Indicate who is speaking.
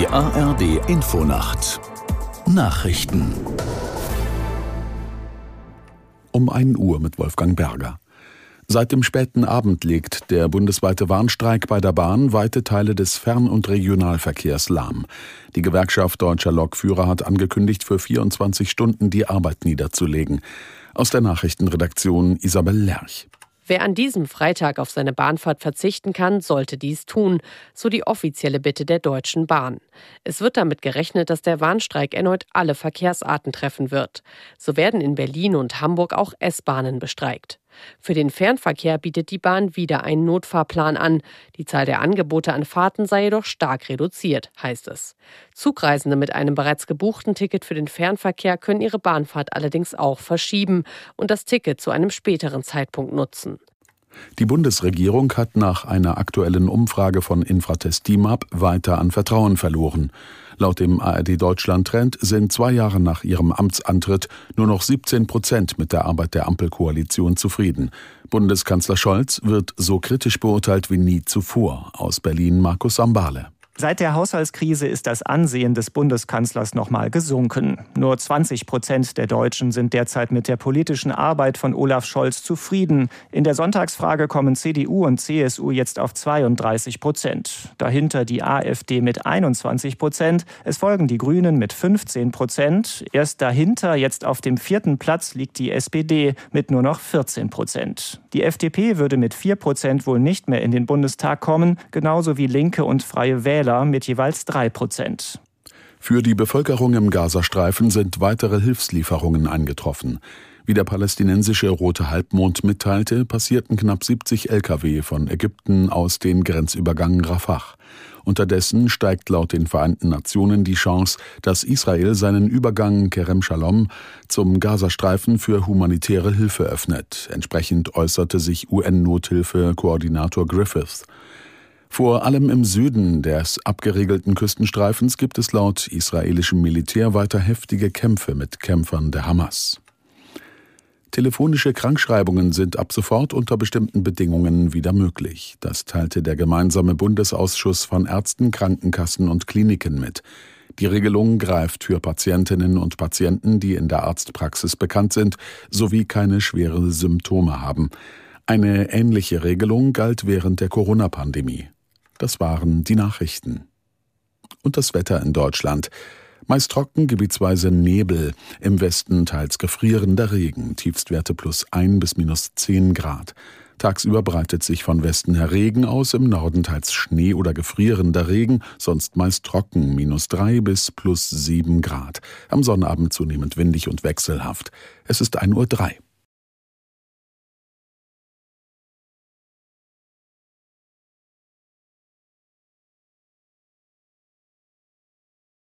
Speaker 1: Die ARD Infonacht Nachrichten
Speaker 2: um 1 Uhr mit Wolfgang Berger. Seit dem späten Abend legt der bundesweite Warnstreik bei der Bahn weite Teile des Fern- und Regionalverkehrs lahm. Die Gewerkschaft Deutscher Lokführer hat angekündigt, für 24 Stunden die Arbeit niederzulegen. Aus der Nachrichtenredaktion Isabel Lerch.
Speaker 3: Wer an diesem Freitag auf seine Bahnfahrt verzichten kann, sollte dies tun, so die offizielle Bitte der Deutschen Bahn. Es wird damit gerechnet, dass der Warnstreik erneut alle Verkehrsarten treffen wird. So werden in Berlin und Hamburg auch S-Bahnen bestreikt. Für den Fernverkehr bietet die Bahn wieder einen Notfahrplan an. Die Zahl der Angebote an Fahrten sei jedoch stark reduziert, heißt es. Zugreisende mit einem bereits gebuchten Ticket für den Fernverkehr können ihre Bahnfahrt allerdings auch verschieben und das Ticket zu einem späteren Zeitpunkt nutzen.
Speaker 2: Die Bundesregierung hat nach einer aktuellen Umfrage von Infratest DIMAP weiter an Vertrauen verloren. Laut dem ARD Deutschland Trend sind zwei Jahre nach ihrem Amtsantritt nur noch 17 Prozent mit der Arbeit der Ampelkoalition zufrieden. Bundeskanzler Scholz wird so kritisch beurteilt wie nie zuvor. Aus Berlin Markus Sambale.
Speaker 4: Seit der Haushaltskrise ist das Ansehen des Bundeskanzlers nochmal gesunken. Nur 20 Prozent der Deutschen sind derzeit mit der politischen Arbeit von Olaf Scholz zufrieden. In der Sonntagsfrage kommen CDU und CSU jetzt auf 32 Prozent. Dahinter die AfD mit 21 Prozent. Es folgen die Grünen mit 15 Prozent. Erst dahinter, jetzt auf dem vierten Platz, liegt die SPD mit nur noch 14 Prozent. Die FDP würde mit 4 Prozent wohl nicht mehr in den Bundestag kommen, genauso wie Linke und Freie Wähler Wähler mit jeweils drei Prozent.
Speaker 2: Für die Bevölkerung im Gazastreifen sind weitere Hilfslieferungen eingetroffen. Wie der palästinensische Rote Halbmond mitteilte, passierten knapp 70 Lkw von Ägypten aus den Grenzübergang Rafah. Unterdessen steigt laut den Vereinten Nationen die Chance, dass Israel seinen Übergang Kerem Shalom zum Gazastreifen für humanitäre Hilfe öffnet. Entsprechend äußerte sich UN-Nothilfe-Koordinator Griffiths. Vor allem im Süden des abgeregelten Küstenstreifens gibt es laut israelischem Militär weiter heftige Kämpfe mit Kämpfern der Hamas. Telefonische Krankschreibungen sind ab sofort unter bestimmten Bedingungen wieder möglich. Das teilte der gemeinsame Bundesausschuss von Ärzten, Krankenkassen und Kliniken mit. Die Regelung greift für Patientinnen und Patienten, die in der Arztpraxis bekannt sind, sowie keine schwere Symptome haben. Eine ähnliche Regelung galt während der Corona-Pandemie. Das waren die Nachrichten. Und das Wetter in Deutschland. Meist trocken, gebietsweise Nebel, im Westen teils gefrierender Regen, Tiefstwerte plus 1 bis minus 10 Grad. Tagsüber breitet sich von Westen her Regen aus, im Norden teils Schnee oder gefrierender Regen, sonst meist trocken, minus 3 bis plus 7 Grad. Am Sonnabend zunehmend windig und wechselhaft. Es ist 1.03 Uhr.